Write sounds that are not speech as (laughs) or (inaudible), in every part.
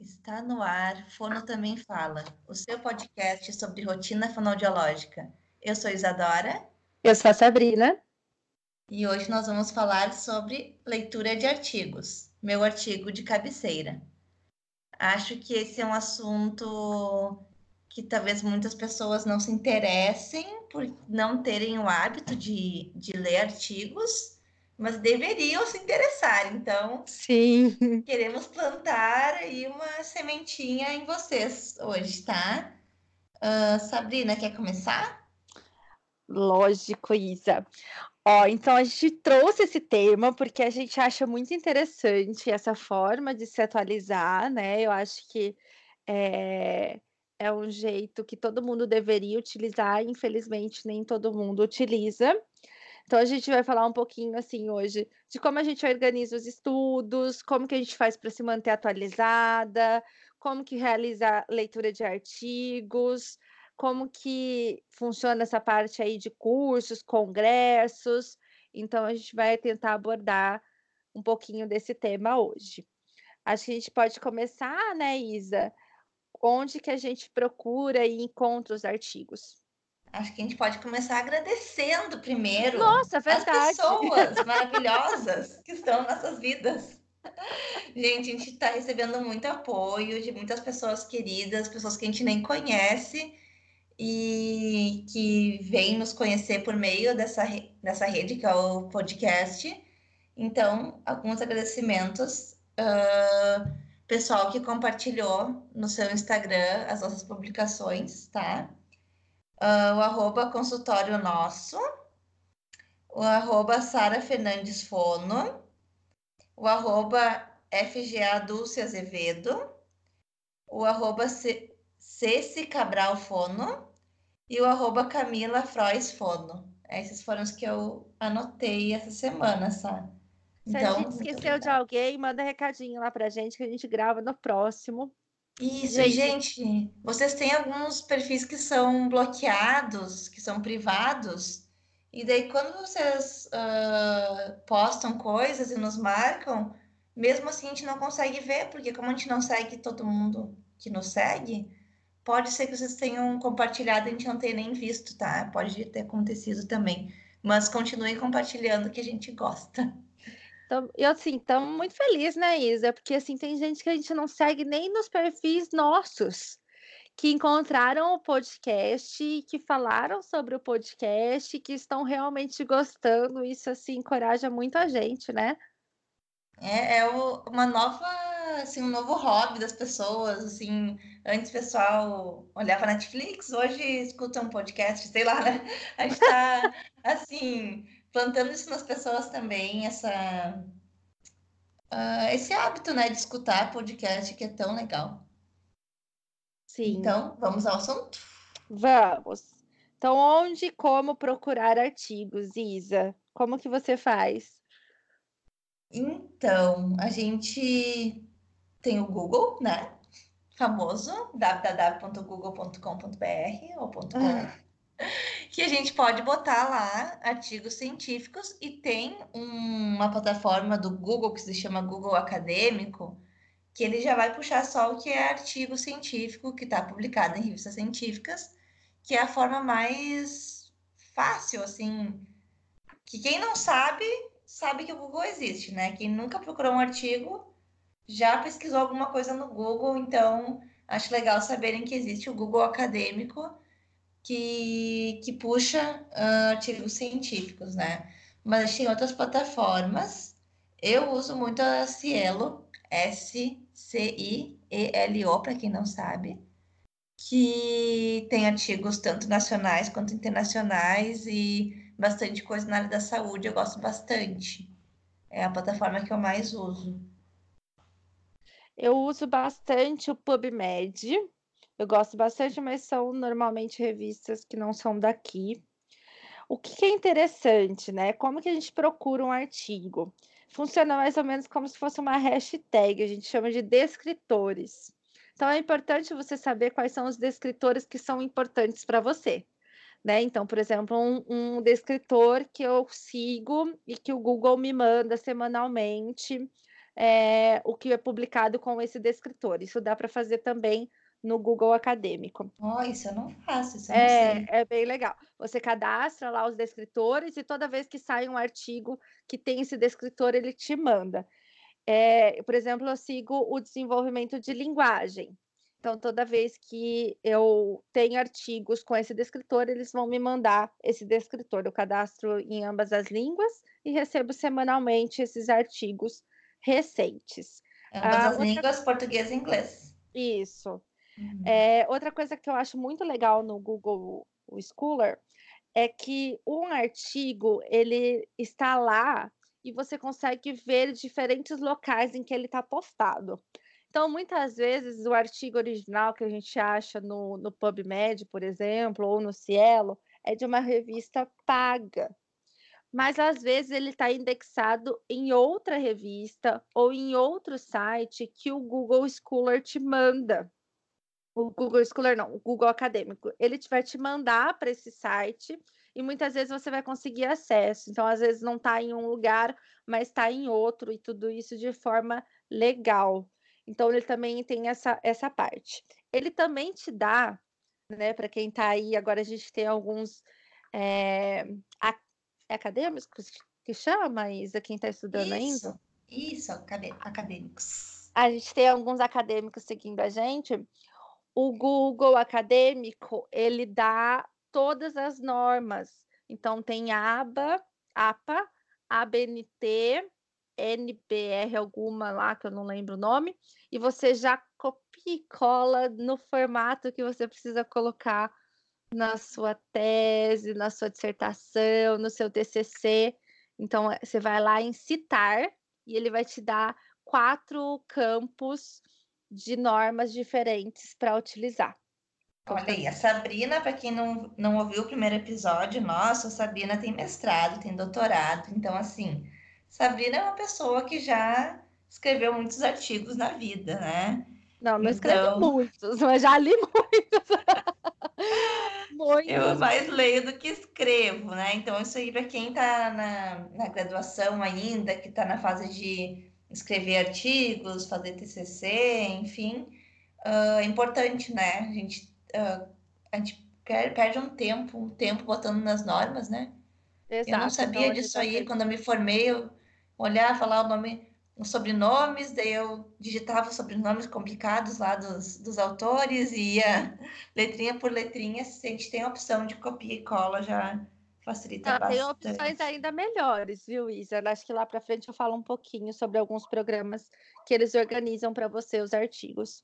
Está no ar, Fono Também Fala, o seu podcast sobre rotina fonoaudiológica. Eu sou Isadora. Eu sou a Sabrina. E hoje nós vamos falar sobre leitura de artigos, meu artigo de cabeceira. Acho que esse é um assunto que talvez muitas pessoas não se interessem por não terem o hábito de, de ler artigos mas deveriam se interessar. Então, sim, queremos plantar aí uma sementinha em vocês hoje, tá? Uh, Sabrina, quer começar? Lógico, Isa. Ó, então a gente trouxe esse tema porque a gente acha muito interessante essa forma de se atualizar, né? Eu acho que é, é um jeito que todo mundo deveria utilizar, infelizmente nem todo mundo utiliza. Então a gente vai falar um pouquinho assim hoje de como a gente organiza os estudos, como que a gente faz para se manter atualizada, como que realiza leitura de artigos, como que funciona essa parte aí de cursos, congressos. Então a gente vai tentar abordar um pouquinho desse tema hoje. Acho que a gente pode começar, né, Isa? Onde que a gente procura e encontra os artigos? Acho que a gente pode começar agradecendo primeiro Nossa, verdade. as pessoas (laughs) maravilhosas que estão nas nossas vidas. Gente, a gente está recebendo muito apoio de muitas pessoas queridas, pessoas que a gente nem conhece e que vêm nos conhecer por meio dessa, dessa rede que é o podcast. Então, alguns agradecimentos. Uh, pessoal que compartilhou no seu Instagram as nossas publicações, tá? Uh, o arroba consultório nosso, o arroba Sara Fernandes Fono, o arroba FGA Dulce Azevedo, o arroba Ceci Cabral Fono e o arroba Camila Frois Fono. Esses foram os que eu anotei essa semana, sabe? Se então, a gente esqueceu de alguém, manda recadinho lá pra gente que a gente grava no próximo. Isso, gente... gente, vocês têm alguns perfis que são bloqueados, que são privados, e daí quando vocês uh, postam coisas e nos marcam, mesmo assim a gente não consegue ver, porque como a gente não segue todo mundo que nos segue, pode ser que vocês tenham compartilhado e a gente não tenha nem visto, tá? Pode ter acontecido também. Mas continuem compartilhando que a gente gosta. Então, eu assim, estamos muito felizes, né, Isa? Porque assim, tem gente que a gente não segue nem nos perfis nossos, que encontraram o podcast, que falaram sobre o podcast, que estão realmente gostando. Isso assim encoraja muito a gente, né? É, é o, uma nova, assim, um novo hobby das pessoas, assim, antes o pessoal olhava Netflix, hoje escuta um podcast, sei lá, né? A gente tá, assim, plantando isso nas pessoas também, essa, uh, esse hábito, né, de escutar podcast que é tão legal. Sim. Então, vamos ao assunto? Vamos. Então, onde e como procurar artigos, Isa? Como que você faz? Então, a gente tem o Google, né? Famoso, www.google.com.br ou .com. Ah que a gente pode botar lá artigos científicos e tem uma plataforma do Google que se chama Google Acadêmico, que ele já vai puxar só o que é artigo científico que está publicado em revistas científicas, que é a forma mais fácil, assim, que quem não sabe, sabe que o Google existe, né? Quem nunca procurou um artigo, já pesquisou alguma coisa no Google, então acho legal saberem que existe o Google Acadêmico, que, que puxa uh, artigos científicos, né? Mas tem outras plataformas. Eu uso muito a Cielo, S-C-I-E-L-O, para quem não sabe, que tem artigos tanto nacionais quanto internacionais e bastante coisa na área da saúde. Eu gosto bastante. É a plataforma que eu mais uso. Eu uso bastante o PubMed, eu gosto bastante, mas são normalmente revistas que não são daqui. O que, é interessante, né? Como que a gente procura um artigo? Funciona mais ou menos como se fosse uma hashtag, a gente chama de descritores. Então é importante você saber quais são os descritores que são importantes para você. Né? Então, por exemplo, um, um descritor que eu sigo e que o Google me manda semanalmente é, o que é publicado com esse descritor. Isso dá para fazer também no Google Acadêmico. Oh, isso eu não faço, isso eu é, não sei. É bem legal. Você cadastra lá os descritores e toda vez que sai um artigo que tem esse descritor, ele te manda. É, por exemplo, eu sigo o desenvolvimento de linguagem. Então, toda vez que eu tenho artigos com esse descritor, eles vão me mandar esse descritor. Eu cadastro em ambas as línguas e recebo semanalmente esses artigos recentes. Ambas ah, as outra... línguas, português e inglês. Isso. Uhum. É, outra coisa que eu acho muito legal no Google Scholar é que um artigo ele está lá e você consegue ver diferentes locais em que ele está postado. Então, muitas vezes, o artigo original que a gente acha no, no PubMed, por exemplo, ou no Cielo, é de uma revista paga. Mas, às vezes, ele está indexado em outra revista ou em outro site que o Google Scholar te manda. O Google Scholar não, o Google Acadêmico. Ele vai te mandar para esse site e muitas vezes você vai conseguir acesso. Então, às vezes, não está em um lugar, mas está em outro, e tudo isso de forma legal. Então, ele também tem essa, essa parte. Ele também te dá, né, para quem está aí, agora a gente tem alguns é, acadêmicos que chama, Isa, quem está estudando isso, ainda? Isso, acadêmicos. A gente tem alguns acadêmicos seguindo a gente. O Google Acadêmico, ele dá todas as normas. Então, tem ABA, APA, ABNT, NBR alguma lá, que eu não lembro o nome, e você já copia e cola no formato que você precisa colocar na sua tese, na sua dissertação, no seu TCC. Então, eh, você vai lá em citar e ele vai te dar quatro campos de normas diferentes para utilizar. Olha aí, a Sabrina, para quem não, não ouviu o primeiro episódio, nossa, a Sabrina tem mestrado, tem doutorado, então, assim, Sabrina é uma pessoa que já escreveu muitos artigos na vida, né? Não, não então... escrevi muitos, (laughs) mas já li muitos. (laughs) muitos. Eu mais leio do que escrevo, né? Então, isso aí, para quem está na, na graduação ainda, que está na fase de escrever artigos, fazer TCC, enfim, uh, é importante, né? A gente, uh, a gente perde um tempo, um tempo botando nas normas, né? Exato, eu não sabia então, disso aí, quando eu me formei, eu olhar, falar o nome, os sobrenomes, daí eu digitava os sobrenomes complicados lá dos, dos autores e ia (laughs) letrinha por letrinha. Se a gente tem a opção de copia e cola, já facilita ah, bastante. Tem opções ainda melhores, viu, Isa? Acho que lá para frente eu falo um pouquinho sobre alguns programas que eles organizam para você os artigos.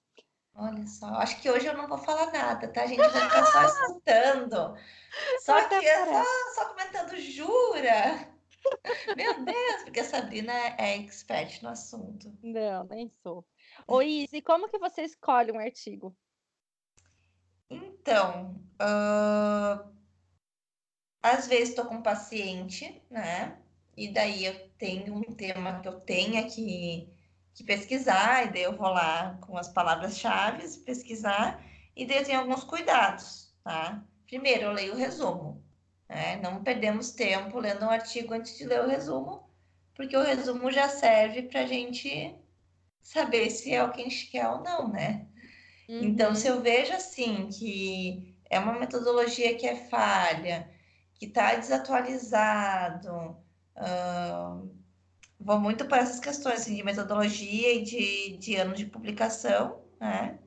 Olha só, acho que hoje eu não vou falar nada, tá? A gente vai ficar só escutando. (laughs) Só que é só, só comentando, jura? (laughs) Meu Deus, porque a Sabrina é expert no assunto. Não, nem sou. Ô, Izzy, como que você escolhe um artigo? Então, uh, às vezes estou com um paciente, né? E daí eu tenho um tema que eu tenho que, que pesquisar, e daí eu vou lá com as palavras-chave pesquisar, e daí eu tenho alguns cuidados, tá? Primeiro, eu leio o resumo. Né? Não perdemos tempo lendo um artigo antes de ler o resumo, porque o resumo já serve para a gente saber se é o que a gente quer ou não, né? Uhum. Então, se eu vejo assim que é uma metodologia que é falha, que está desatualizado, uh, vou muito para essas questões assim, de metodologia e de, de ano de publicação, né?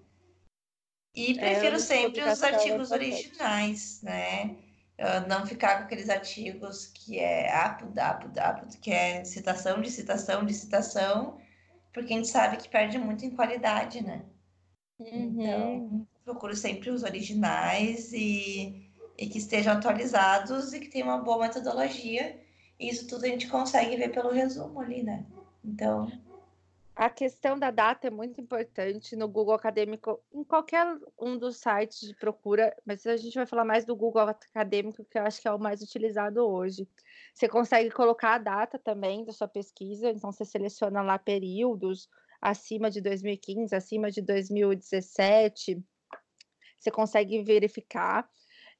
E é, prefiro é, sempre os artigos originais, né? não ficar com aqueles artigos que é apud, apud, apud, que é citação de citação de citação, porque a gente sabe que perde muito em qualidade, né? Uhum. Então, procuro sempre os originais e, e que estejam atualizados e que tenham uma boa metodologia. E isso tudo a gente consegue ver pelo resumo ali, né? Então, a questão da data é muito importante no Google Acadêmico, em qualquer um dos sites de procura, mas a gente vai falar mais do Google Acadêmico, que eu acho que é o mais utilizado hoje. Você consegue colocar a data também da sua pesquisa, então você seleciona lá períodos acima de 2015, acima de 2017, você consegue verificar.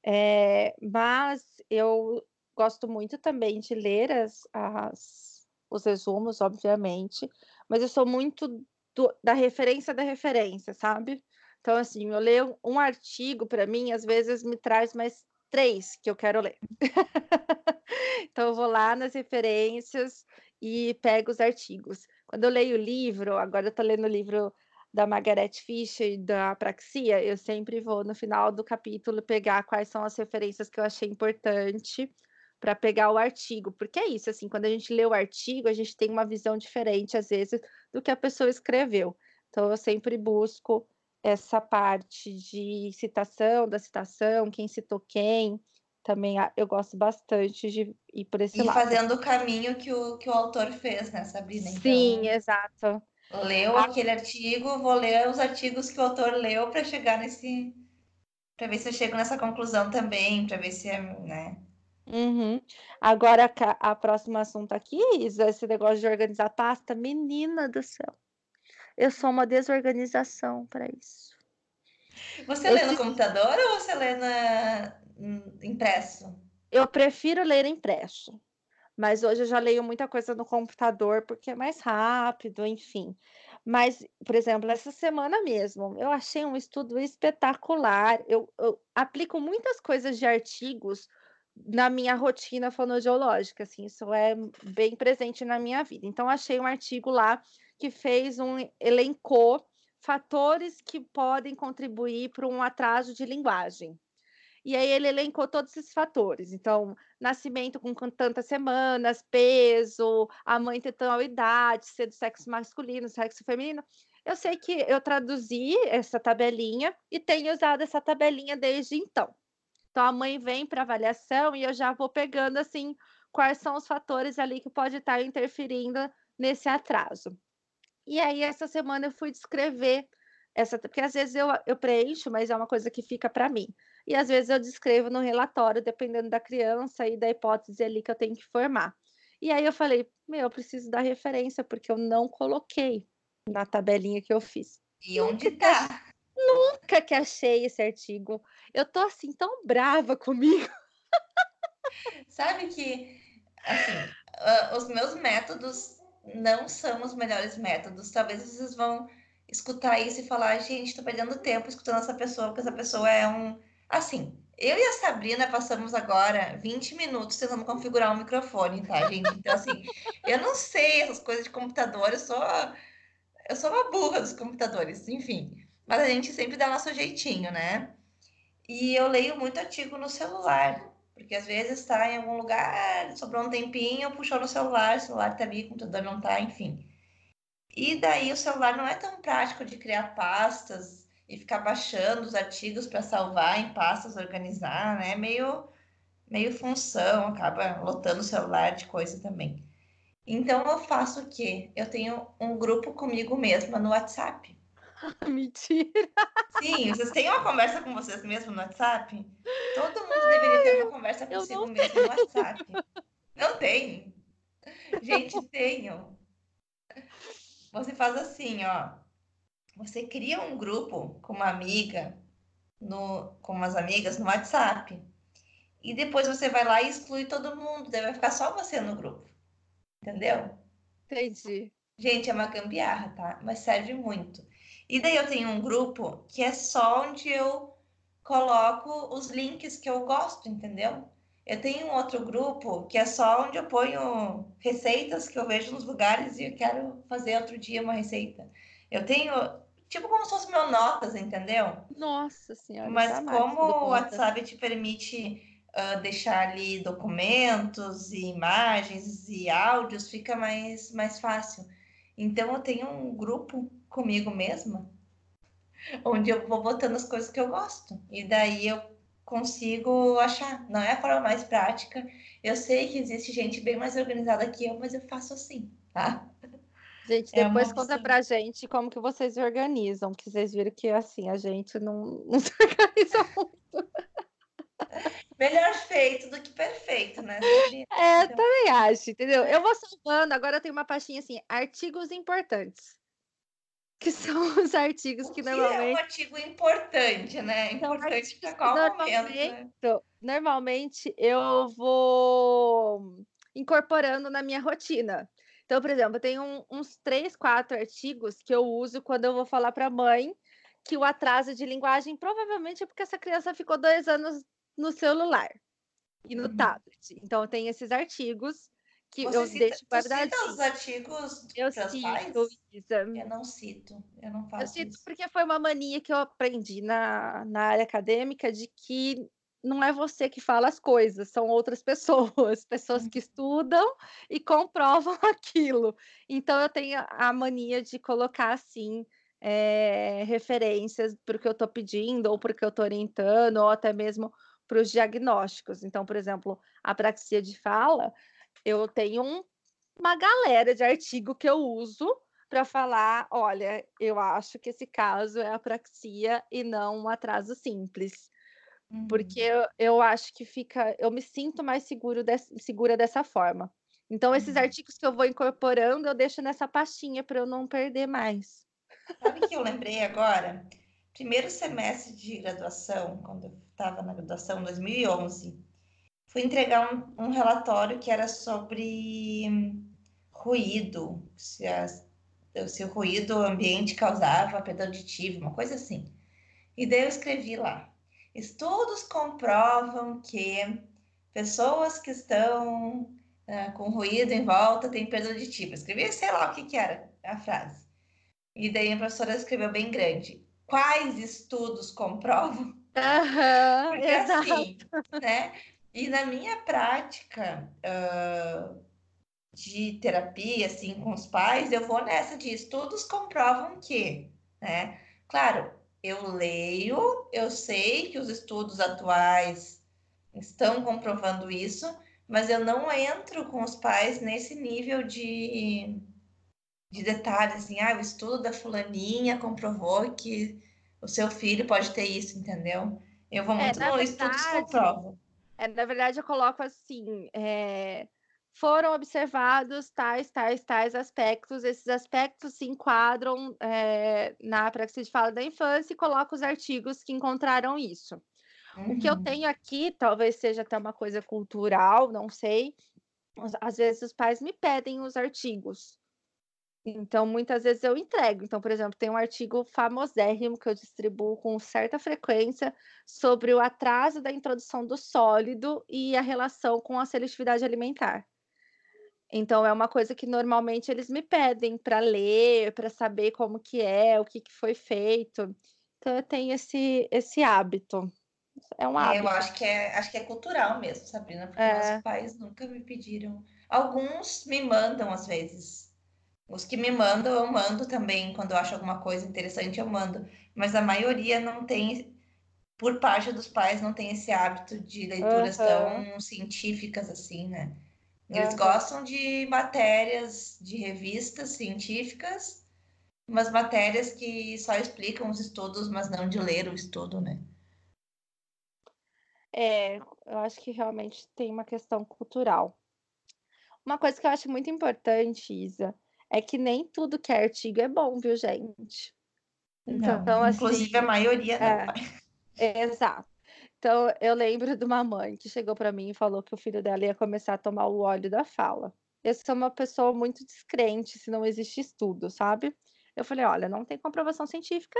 É, mas eu gosto muito também de ler as, as, os resumos, obviamente, mas eu sou muito do, da referência da referência, sabe? Então, assim, eu leio um artigo, para mim, às vezes me traz mais três que eu quero ler. (laughs) então, eu vou lá nas referências e pego os artigos. Quando eu leio o livro, agora eu estou lendo o livro da Margaret Fisher e da Praxia, eu sempre vou no final do capítulo pegar quais são as referências que eu achei importante para pegar o artigo, porque é isso, assim, quando a gente lê o artigo, a gente tem uma visão diferente às vezes do que a pessoa escreveu. Então eu sempre busco essa parte de citação, da citação, quem citou quem, também eu gosto bastante de ir por esse e lado. E fazendo o caminho que o, que o autor fez, né, Sabrina? Então, Sim, exato. Leu a... aquele artigo, vou ler os artigos que o autor leu para chegar nesse. para ver se eu chego nessa conclusão também, para ver se é. Né? Uhum. Agora, a, a próxima assunto aqui, Isa, esse negócio de organizar pasta, menina do céu. Eu sou uma desorganização para isso. Você lê no computador ou você lê na... impresso? Eu prefiro ler impresso, mas hoje eu já leio muita coisa no computador porque é mais rápido, enfim. Mas, por exemplo, essa semana mesmo, eu achei um estudo espetacular. Eu, eu aplico muitas coisas de artigos na minha rotina fonoaudiológica, assim, isso é bem presente na minha vida. Então, achei um artigo lá que fez um elencou fatores que podem contribuir para um atraso de linguagem. E aí ele elencou todos esses fatores. Então, nascimento com tantas semanas, peso, a mãe ter tal idade, ser do sexo masculino, sexo feminino. Eu sei que eu traduzi essa tabelinha e tenho usado essa tabelinha desde então. Então a mãe vem para avaliação e eu já vou pegando assim quais são os fatores ali que pode estar interferindo nesse atraso. E aí, essa semana eu fui descrever essa, porque às vezes eu, eu preencho, mas é uma coisa que fica para mim. E às vezes eu descrevo no relatório, dependendo da criança e da hipótese ali que eu tenho que formar. E aí eu falei, meu, eu preciso dar referência, porque eu não coloquei na tabelinha que eu fiz. E onde tá? Nunca que achei esse artigo. Eu tô assim tão brava (laughs) comigo. Sabe que assim, uh, os meus métodos não são os melhores métodos. Talvez vocês vão escutar isso e falar, gente, tô perdendo tempo escutando essa pessoa, porque essa pessoa é um. Assim, eu e a Sabrina passamos agora 20 minutos tentando configurar o um microfone, tá, gente? Então, assim, eu não sei essas coisas de computador, eu sou. Eu sou uma burra dos computadores, enfim. Mas a gente sempre dá nosso jeitinho, né? E eu leio muito artigo no celular. Porque às vezes está em algum lugar, sobrou um tempinho, puxou no celular, o celular está ali, o computador não está, enfim. E daí o celular não é tão prático de criar pastas e ficar baixando os artigos para salvar em pastas, organizar, né? Meio, meio função, acaba lotando o celular de coisa também. Então eu faço o quê? Eu tenho um grupo comigo mesma no WhatsApp. (laughs) Mentira! Sim, vocês têm uma conversa com vocês mesmos no WhatsApp? Todo mundo deveria ter uma conversa consigo mesmo no WhatsApp. Não tem. Gente, tenho. Você faz assim, ó. Você cria um grupo com uma amiga, no, com umas amigas no WhatsApp. E depois você vai lá e exclui todo mundo. Daí vai ficar só você no grupo. Entendeu? Entendi. Gente, é uma gambiarra, tá? Mas serve muito. E daí eu tenho um grupo que é só onde eu coloco os links que eu gosto, entendeu? Eu tenho um outro grupo que é só onde eu ponho receitas que eu vejo nos lugares e eu quero fazer outro dia uma receita. Eu tenho, tipo, como se fosse meu notas, entendeu? Nossa Senhora. Mas como o WhatsApp te permite uh, deixar ali documentos e imagens e áudios, fica mais, mais fácil. Então eu tenho um grupo comigo mesma, (laughs) onde eu vou botando as coisas que eu gosto. E daí eu consigo achar. Não é a forma mais prática. Eu sei que existe gente bem mais organizada que eu, mas eu faço assim, tá? Gente, é depois é conta pra gente como que vocês organizam, que vocês viram que assim, a gente não, (laughs) não se organiza muito. Melhor feito do que perfeito, né? É, então... também acho, entendeu? Eu vou (laughs) salvando, agora eu tenho uma pastinha assim, artigos importantes. Que são (laughs) os artigos que, que normalmente. É um artigo importante, né? Importante para qual momento. Né? Normalmente eu vou incorporando na minha rotina. Então, por exemplo, eu tenho um, uns três, quatro artigos que eu uso quando eu vou falar para a mãe que o atraso de linguagem provavelmente é porque essa criança ficou dois anos no celular e no uhum. tablet. Então, eu tenho esses artigos que Você eu cita, deixo guardadinhos. os artigos eu cito. Eu não cito, eu não faço Eu cito isso. porque foi uma mania que eu aprendi na, na área acadêmica de que não é você que fala as coisas, são outras (laughs) pessoas, pessoas que uhum. estudam e comprovam (laughs) aquilo. Então eu tenho a mania de colocar assim é, referências para o que eu estou pedindo, ou porque eu estou orientando, ou até mesmo para os diagnósticos. Então, por exemplo, a praxia de fala, eu tenho um, uma galera de artigo que eu uso para falar, olha, eu acho que esse caso é apraxia e não um atraso simples. Uhum. Porque eu, eu acho que fica, eu me sinto mais seguro de, segura dessa forma. Então, esses uhum. artigos que eu vou incorporando, eu deixo nessa pastinha para eu não perder mais. Sabe que eu lembrei agora? Primeiro semestre de graduação, quando eu estava na graduação, em 2011, fui entregar um, um, relatório que era sobre ruído, se, se o ruído ambiente causava perda auditiva, uma coisa assim. E daí eu escrevi lá: estudos comprovam que pessoas que estão uh, com ruído em volta têm perda auditiva. Escrevi, sei lá o que, que era a frase. E daí a professora escreveu bem grande. Quais estudos comprovam? Uhum, Porque exato. assim, né? E na minha prática uh, de terapia, assim, com os pais, eu vou nessa de estudos comprovam que, né? Claro, eu leio, eu sei que os estudos atuais estão comprovando isso, mas eu não entro com os pais nesse nível de de detalhes, assim, ah, o estudo da fulaninha comprovou que o seu filho pode ter isso, entendeu? Eu vou é, muito é, no estudos comprovam. É, na verdade, eu coloco assim, é, foram observados tais, tais, tais aspectos, esses aspectos se enquadram é, na praxis de fala da infância e coloco os artigos que encontraram isso. Uhum. O que eu uhum. tenho aqui, talvez seja até uma coisa cultural, não sei, às vezes os pais me pedem os artigos. Então, muitas vezes eu entrego. Então, por exemplo, tem um artigo famosérrimo que eu distribuo com certa frequência sobre o atraso da introdução do sólido e a relação com a seletividade alimentar. Então, é uma coisa que normalmente eles me pedem para ler, para saber como que é, o que, que foi feito. Então, eu tenho esse, esse hábito. É um hábito. É, eu acho que é, acho que é cultural mesmo, Sabrina, porque é. meus pais nunca me pediram. Alguns me mandam às vezes os que me mandam, eu mando também. Quando eu acho alguma coisa interessante, eu mando. Mas a maioria não tem, por parte dos pais, não tem esse hábito de leituras uhum. tão científicas assim, né? Eles uhum. gostam de matérias de revistas científicas, umas matérias que só explicam os estudos, mas não de ler o estudo, né? É, eu acho que realmente tem uma questão cultural. Uma coisa que eu acho muito importante, Isa, é que nem tudo que é artigo é bom, viu, gente? Então, não, assim, inclusive a maioria é, não. É, exato. Então, eu lembro de uma mãe que chegou para mim e falou que o filho dela ia começar a tomar o óleo da fala. Eu sou uma pessoa muito descrente se não existe estudo, sabe? Eu falei, olha, não tem comprovação científica,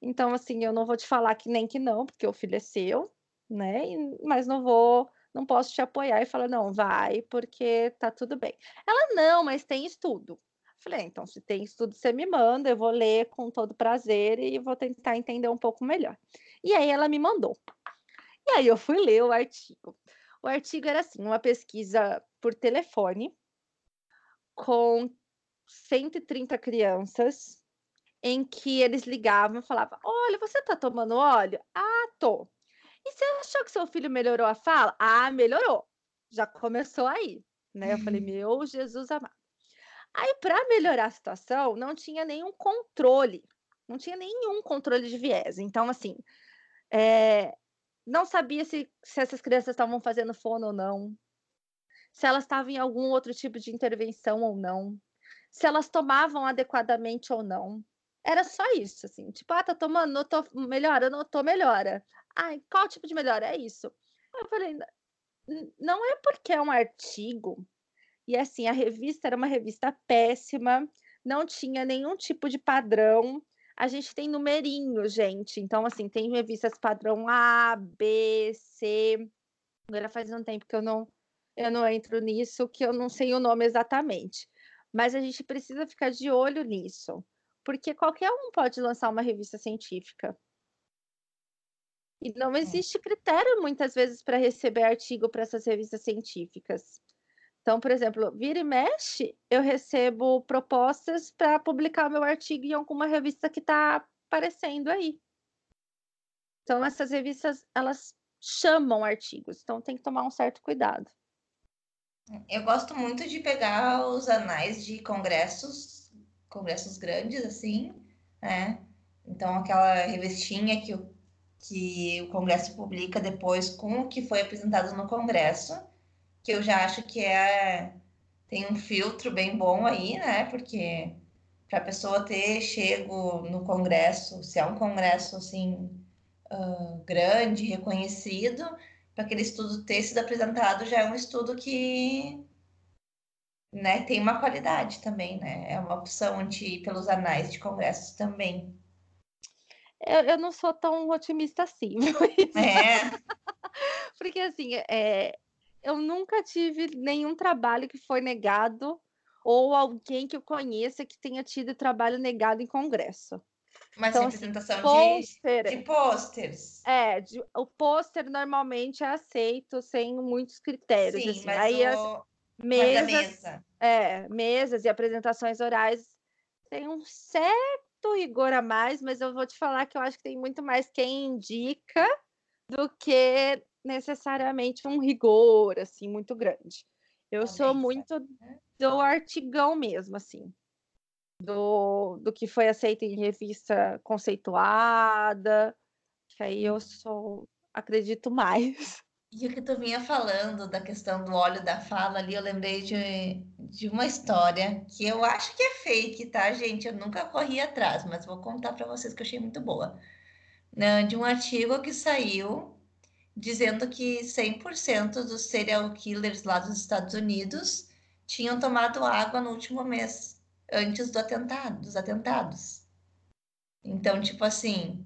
então, assim, eu não vou te falar que nem que não, porque o filho é seu, né? Mas não vou não posso te apoiar e falar, não, vai, porque tá tudo bem. Ela, não, mas tem estudo. Falei, então, se tem estudo, você me manda, eu vou ler com todo prazer e vou tentar entender um pouco melhor. E aí ela me mandou. E aí eu fui ler o artigo. O artigo era assim, uma pesquisa por telefone com 130 crianças em que eles ligavam e falavam: Olha, você tá tomando óleo? Ah, tô. E você achou que seu filho melhorou a fala? Ah, melhorou. Já começou aí, né? Eu falei, uhum. meu Jesus amado. Aí, para melhorar a situação, não tinha nenhum controle, não tinha nenhum controle de viés. Então, assim, é, não sabia se, se essas crianças estavam fazendo fono ou não, se elas estavam em algum outro tipo de intervenção ou não, se elas tomavam adequadamente ou não. Era só isso, assim, tipo, ah, tá tomando, não tô melhora, não tô melhora. Ai, qual tipo de melhora? É isso. Eu falei, não é porque é um artigo E assim, a revista era uma revista péssima, não tinha nenhum tipo de padrão. A gente tem numerinho, gente. Então, assim, tem revistas padrão A, B, C. Agora faz um tempo que eu não, eu não entro nisso, que eu não sei o nome exatamente. Mas a gente precisa ficar de olho nisso, porque qualquer um pode lançar uma revista científica. E não é. existe critério, muitas vezes, para receber artigo para essas revistas científicas. Então, por exemplo, vira e mexe, eu recebo propostas para publicar o meu artigo em alguma revista que está aparecendo aí. Então, essas revistas, elas chamam artigos, então tem que tomar um certo cuidado. Eu gosto muito de pegar os anais de congressos, congressos grandes, assim, né? Então, aquela revistinha que o, que o congresso publica depois com o que foi apresentado no congresso que eu já acho que é tem um filtro bem bom aí, né? Porque para a pessoa ter chego no congresso, se é um congresso assim uh, grande, reconhecido, para aquele estudo ter sido apresentado já é um estudo que né, tem uma qualidade também, né? É uma opção de ir pelos anais de congressos também. Eu, eu não sou tão otimista assim. (laughs) É. (laughs) Porque assim, é, eu nunca tive nenhum trabalho que foi negado ou alguém que eu conheça que tenha tido trabalho negado em congresso. Uma então, assim, apresentação pôster, de, de pôsteres. É, de, o pôster normalmente é aceito sem muitos critérios. Sim, assim. mas Aí o... as mesas, mesa. É, mesas e apresentações orais tem um certo rigor a mais, mas eu vou te falar que eu acho que tem muito mais quem indica do que necessariamente um rigor assim muito grande. Eu sou muito né? do artigão mesmo, assim, do, do que foi aceito em revista conceituada, que aí eu sou acredito mais. (laughs) E o que tu vinha falando da questão do óleo da fala ali, eu lembrei de, de uma história que eu acho que é fake, tá, gente? Eu nunca corri atrás, mas vou contar para vocês que eu achei muito boa. Né, de um artigo que saiu dizendo que 100% dos serial killers lá dos Estados Unidos tinham tomado água no último mês, antes do atentado, dos atentados. Então, tipo assim,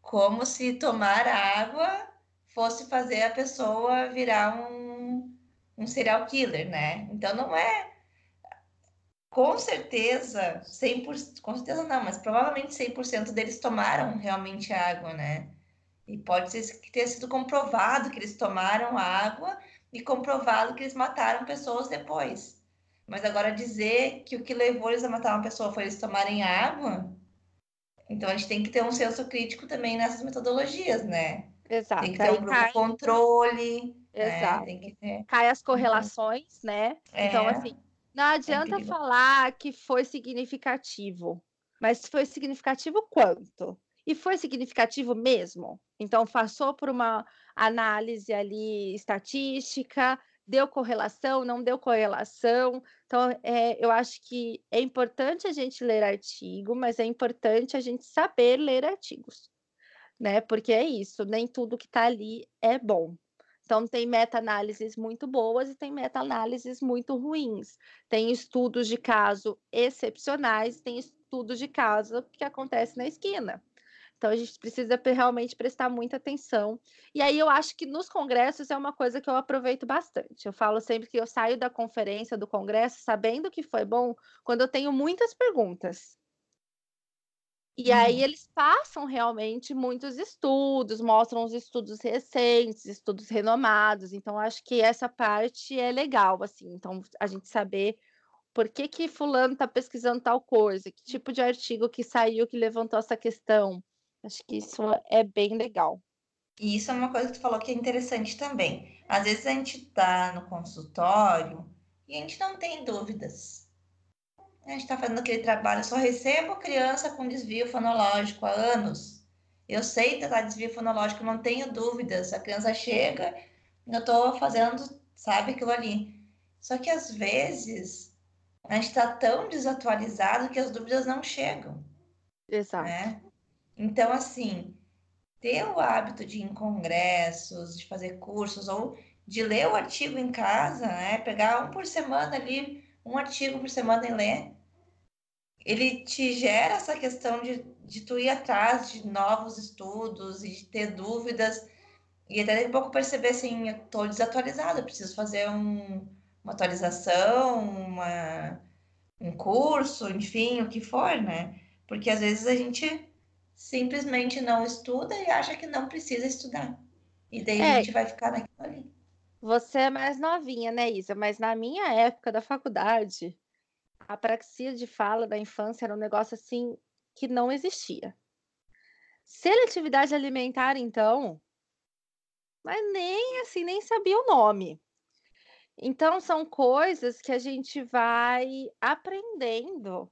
como se tomar água fosse fazer a pessoa virar um, um serial killer, né? Então, não é. Com certeza, 100%, com certeza não, mas provavelmente 100% deles tomaram realmente água, né? E pode ser que tenha sido comprovado que eles tomaram água e comprovado que eles mataram pessoas depois. Mas agora dizer que o que levou eles a matar uma pessoa foi eles tomarem água, então a gente tem que ter um senso crítico também nessas metodologias, né? Exato. Tem que ter um grupo cai... controle. Né? Exato. Né? Ter... Cai as correlações, né? É. Então, assim, não adianta é falar que foi significativo. Mas foi significativo quanto? E foi significativo mesmo? Então, passou por uma análise ali estatística, deu correlação, não deu correlação. Então, é, eu acho que é importante a gente ler artigo, mas é importante a gente saber ler artigos, né? Porque é isso, nem tudo que está ali é bom. Então, tem meta-análises muito boas e tem meta-análises muito ruins. Tem estudos de caso excepcionais, tem estudos de caso que acontece na esquina. Então a gente precisa realmente prestar muita atenção. E aí eu acho que nos congressos é uma coisa que eu aproveito bastante. Eu falo sempre que eu saio da conferência do congresso sabendo que foi bom quando eu tenho muitas perguntas. E aí uhum. eles passam realmente muitos estudos, mostram os estudos recentes, estudos renomados. Então acho que essa parte é legal, assim. Então a gente saber por que que fulano está pesquisando tal coisa, que tipo de artigo que saiu que levantou essa questão. Acho que isso é bem legal. E isso é uma coisa que tu falou que é interessante também. Às vezes a gente está no consultório e a gente não tem dúvidas. A gente está fazendo aquele trabalho, eu só recebo criança com desvio fonológico há anos. Eu sei tratar desvio fonológico, não tenho dúvidas. A criança chega, eu estou fazendo, sabe, aquilo ali. Só que às vezes a gente está tão desatualizado que as dúvidas não chegam. Exato. Né? Então, assim, ter o hábito de ir em congressos, de fazer cursos ou de ler o artigo em casa, né? Pegar um por semana ali, um artigo por semana e ler. Ele te gera essa questão de, de tu ir atrás de novos estudos e de ter dúvidas e até um pouco perceber assim, eu tô desatualizada, preciso fazer um, uma atualização, uma, um curso, enfim, o que for, né? Porque às vezes a gente simplesmente não estuda e acha que não precisa estudar. E daí é, a gente vai ficar naquilo ali. Você é mais novinha, né, Isa? Mas na minha época da faculdade, a praxia de fala da infância era um negócio assim que não existia. Seletividade alimentar, então, mas nem assim, nem sabia o nome. Então, são coisas que a gente vai aprendendo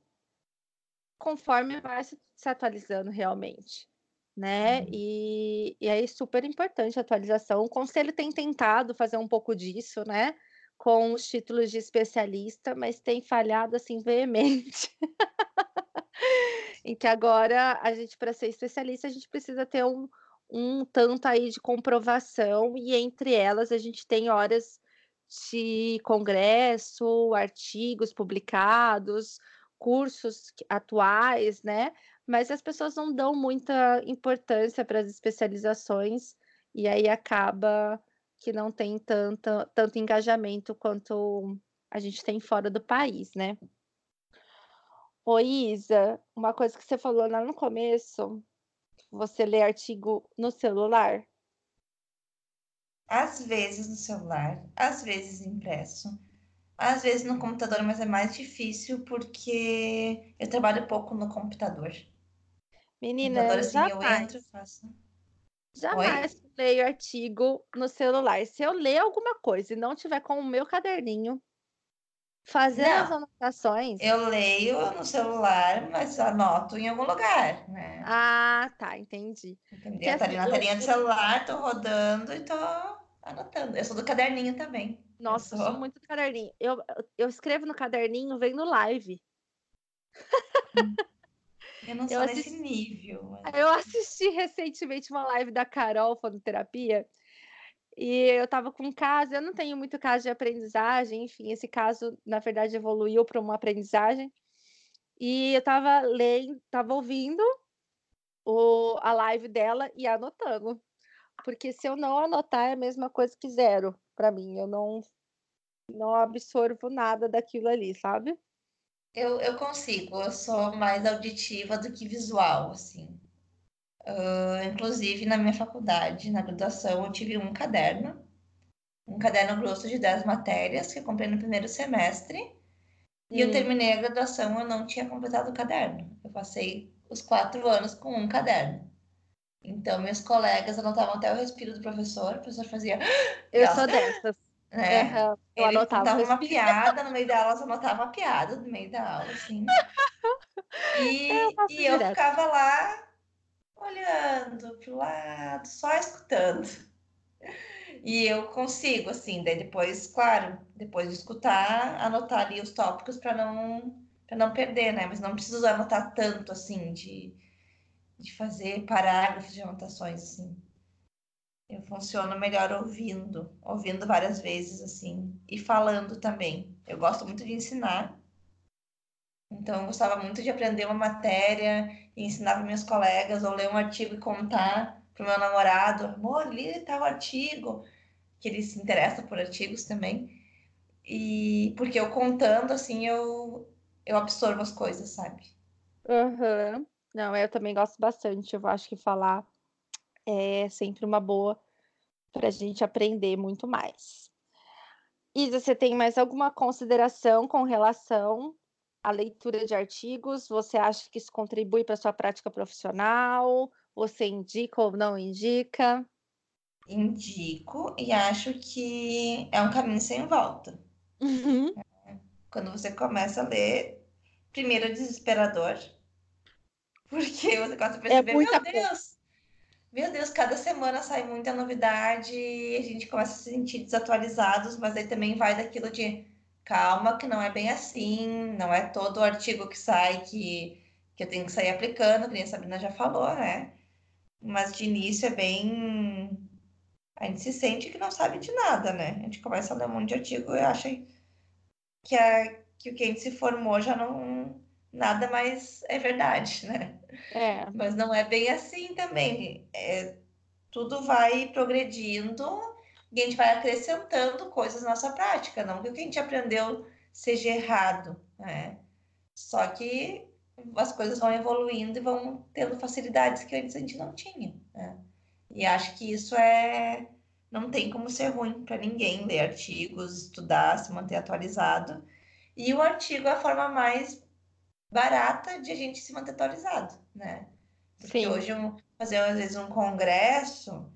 conforme vai se, atualizando realmente, né? Uhum. E, e aí, super importante a atualização. O Conselho tem tentado fazer um pouco disso, né? Com os títulos de especialista, mas tem falhado assim veemente. em que agora a gente, para ser especialista, a gente precisa ter um, um tanto aí de comprovação, e entre elas a gente tem horas de congresso, artigos publicados, cursos atuais, né? Mas as pessoas não dão muita importância para as especializações e aí acaba que não tem tanto, tanto engajamento quanto a gente tem fora do país, né? Oi, Isa, uma coisa que você falou lá no começo, você lê artigo no celular? Às vezes no celular, às vezes impresso, às vezes no computador, mas é mais difícil porque eu trabalho pouco no computador. Menina, computador, assim, jamais, eu entro, faço. Jamais Oi? leio artigo no celular. Se eu ler alguma coisa e não tiver com o meu caderninho, fazer não, as anotações. Eu leio no celular, mas anoto em algum lugar, né? Ah, tá, entendi. Entendeu? Tá ali na telinha do celular, tô rodando e tô anotando. Eu sou do caderninho também. Nossa, eu sou, eu sou muito do caderninho. Eu, eu escrevo no caderninho, vem no live. Eu não sou eu assisti... nesse nível. Mas... Eu assisti recentemente uma live da Carol Fonoterapia e eu estava com um caso, eu não tenho muito caso de aprendizagem, enfim, esse caso, na verdade, evoluiu para uma aprendizagem. E eu estava lendo, estava ouvindo o, a live dela e anotando porque se eu não anotar é a mesma coisa que zero para mim. Eu não não absorvo nada daquilo ali, sabe? Eu, eu consigo, eu sou mais auditiva do que visual, assim. Uh, inclusive, na minha faculdade, na graduação, eu tive um caderno, um caderno grosso de 10 matérias que eu comprei no primeiro semestre. E hum. eu terminei a graduação, eu não tinha completado o caderno. Eu passei os quatro anos com um caderno. Então, meus colegas anotavam até o respiro do professor, o professor fazia. (gasps) Eu sou dessas. Né? Uhum. Eu Ele anotava uma piada no meio da aula, anotava uma piada no meio da aula, assim. (laughs) E eu, e eu ficava lá olhando pro lado, só escutando. E eu consigo, assim, daí depois, claro, depois de escutar, anotar ali os tópicos para não, não perder, né? Mas não preciso anotar tanto, assim, de de fazer parágrafos de anotações, assim. Eu funciono melhor ouvindo, ouvindo várias vezes, assim, e falando também. Eu gosto muito de ensinar. Então, eu gostava muito de aprender uma matéria e ensinar para meus colegas, ou ler um artigo e contar para o meu namorado: amor, li tal artigo, que ele se interessa por artigos também. E porque eu contando, assim, eu, eu absorvo as coisas, sabe? Uhum. Não, eu também gosto bastante. Eu acho que falar é sempre uma boa para a gente aprender muito mais. Isa, você tem mais alguma consideração com relação à leitura de artigos? Você acha que isso contribui para a sua prática profissional? Você indica ou não indica? Indico e acho que é um caminho sem volta. Uhum. Quando você começa a ler, primeiro é desesperador, (laughs) porque você gosta de é perceber, é meu Deus, meu Deus, cada semana sai muita novidade e a gente começa a se sentir desatualizados, mas aí também vai daquilo de calma, que não é bem assim, não é todo artigo que sai que, que eu tenho que sair aplicando, que a Sabrina já falou, né? Mas de início é bem a gente se sente que não sabe de nada, né? A gente começa a ler um monte de artigo e acha que, a, que o que a gente se formou já não. Nada mais é verdade, né? É. Mas não é bem assim também. É, tudo vai progredindo e a gente vai acrescentando coisas na nossa prática, não que o que a gente aprendeu seja errado, né? Só que as coisas vão evoluindo e vão tendo facilidades que antes a gente não tinha, né? E acho que isso é. Não tem como ser ruim para ninguém ler artigos, estudar, se manter atualizado. E o artigo é a forma mais barata de a gente se manter atualizado, né? Porque Sim. hoje, um, fazer às vezes um congresso,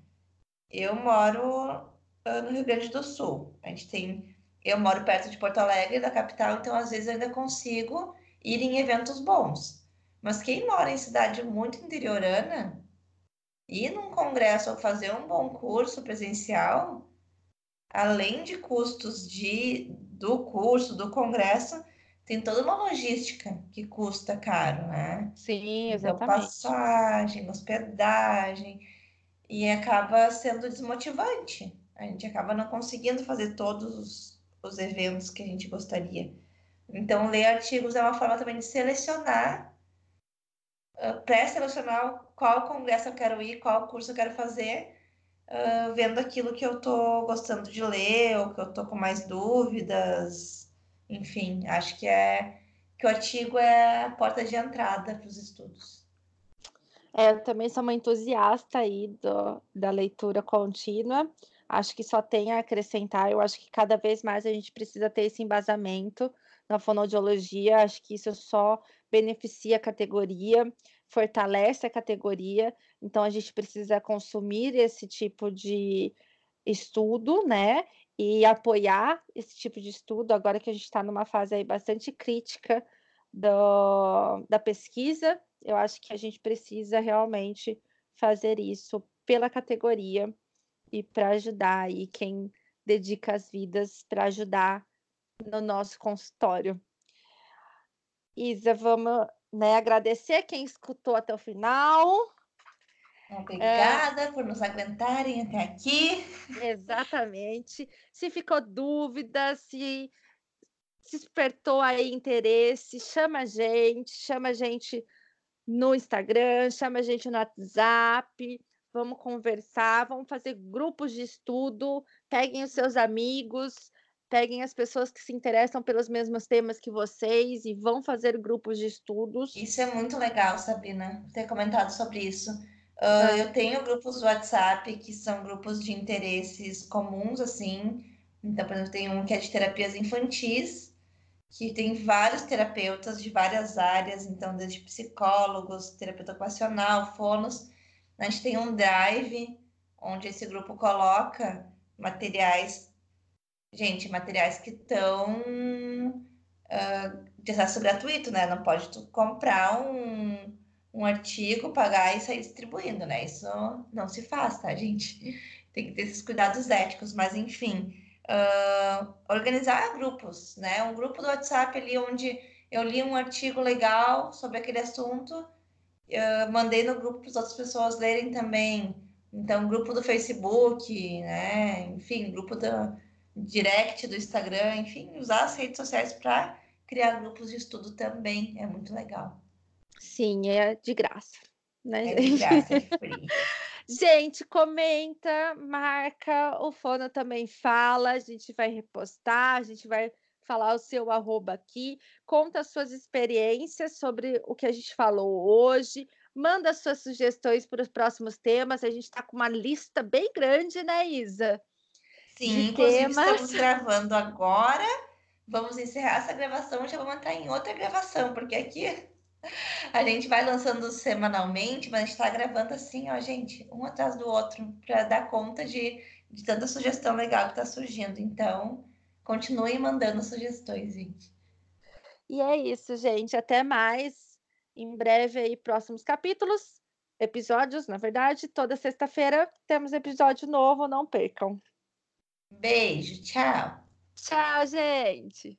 eu moro ah, no Rio Grande do Sul. A gente tem. Eu moro perto de Porto Alegre, da capital, então às vezes eu ainda consigo ir em eventos bons. Mas quem mora em cidade muito interiorana, ir num congresso ou fazer um bom curso presencial, além de custos de, do curso, do congresso, tem toda uma logística que custa caro, né? Sim, exatamente. Então, passagem, hospedagem, e acaba sendo desmotivante. A gente acaba não conseguindo fazer todos os, os eventos que a gente gostaria. Então, ler artigos é uma forma também de selecionar, uh, pré-selecionar qual congresso eu quero ir, qual curso eu quero fazer, uh, vendo aquilo que eu estou gostando de ler, ou que eu estou com mais dúvidas. Enfim, acho que é que o artigo é a porta de entrada para os estudos. É, eu também sou uma entusiasta aí do, da leitura contínua. Acho que só tem a acrescentar. Eu acho que cada vez mais a gente precisa ter esse embasamento na fonoaudiologia. Acho que isso só beneficia a categoria, fortalece a categoria. Então, a gente precisa consumir esse tipo de estudo, né? E apoiar esse tipo de estudo, agora que a gente está numa fase aí bastante crítica do, da pesquisa, eu acho que a gente precisa realmente fazer isso pela categoria e para ajudar aí quem dedica as vidas para ajudar no nosso consultório. Isa, vamos né, agradecer quem escutou até o final. Obrigada é... por nos aguentarem até aqui. Exatamente. Se ficou dúvida, se, se despertou aí interesse, chama a gente, chama a gente no Instagram, chama a gente no WhatsApp vamos conversar, vamos fazer grupos de estudo, peguem os seus amigos, peguem as pessoas que se interessam pelos mesmos temas que vocês e vão fazer grupos de estudos. Isso é muito legal, Sabina, ter comentado sobre isso. Uh, eu tenho grupos do WhatsApp que são grupos de interesses comuns, assim. Então, por exemplo, tem um que é de terapias infantis, que tem vários terapeutas de várias áreas, então, desde psicólogos, terapeuta ocupacional, fonos, a gente tem um drive onde esse grupo coloca materiais, gente, materiais que estão uh, de acesso gratuito, né? Não pode tu comprar um, um artigo, pagar e sair distribuindo, né? Isso não se faz, tá, gente? Tem que ter esses cuidados éticos, mas enfim, uh, organizar grupos, né? Um grupo do WhatsApp ali onde eu li um artigo legal sobre aquele assunto eu mandei no grupo para as outras pessoas lerem também. Então, grupo do Facebook, né? Enfim, grupo do direct do Instagram, enfim, usar as redes sociais para criar grupos de estudo também é muito legal. Sim, é de graça. Né, é de graça, é (laughs) free. Gente, comenta, marca, o Fono também fala, a gente vai repostar, a gente vai falar o seu arroba aqui, conta as suas experiências sobre o que a gente falou hoje, manda suas sugestões para os próximos temas. A gente está com uma lista bem grande, né, Isa? Sim, inclusive temas. estamos gravando agora. Vamos encerrar essa gravação e já vamos entrar em outra gravação, porque aqui a gente vai lançando semanalmente, mas a gente está gravando assim, ó, gente, um atrás do outro, para dar conta de, de tanta sugestão legal que está surgindo. Então, Continuem mandando sugestões, gente. E é isso, gente. Até mais. Em breve aí, próximos capítulos, episódios, na verdade. Toda sexta-feira temos episódio novo, não percam. Beijo, tchau. Tchau, gente.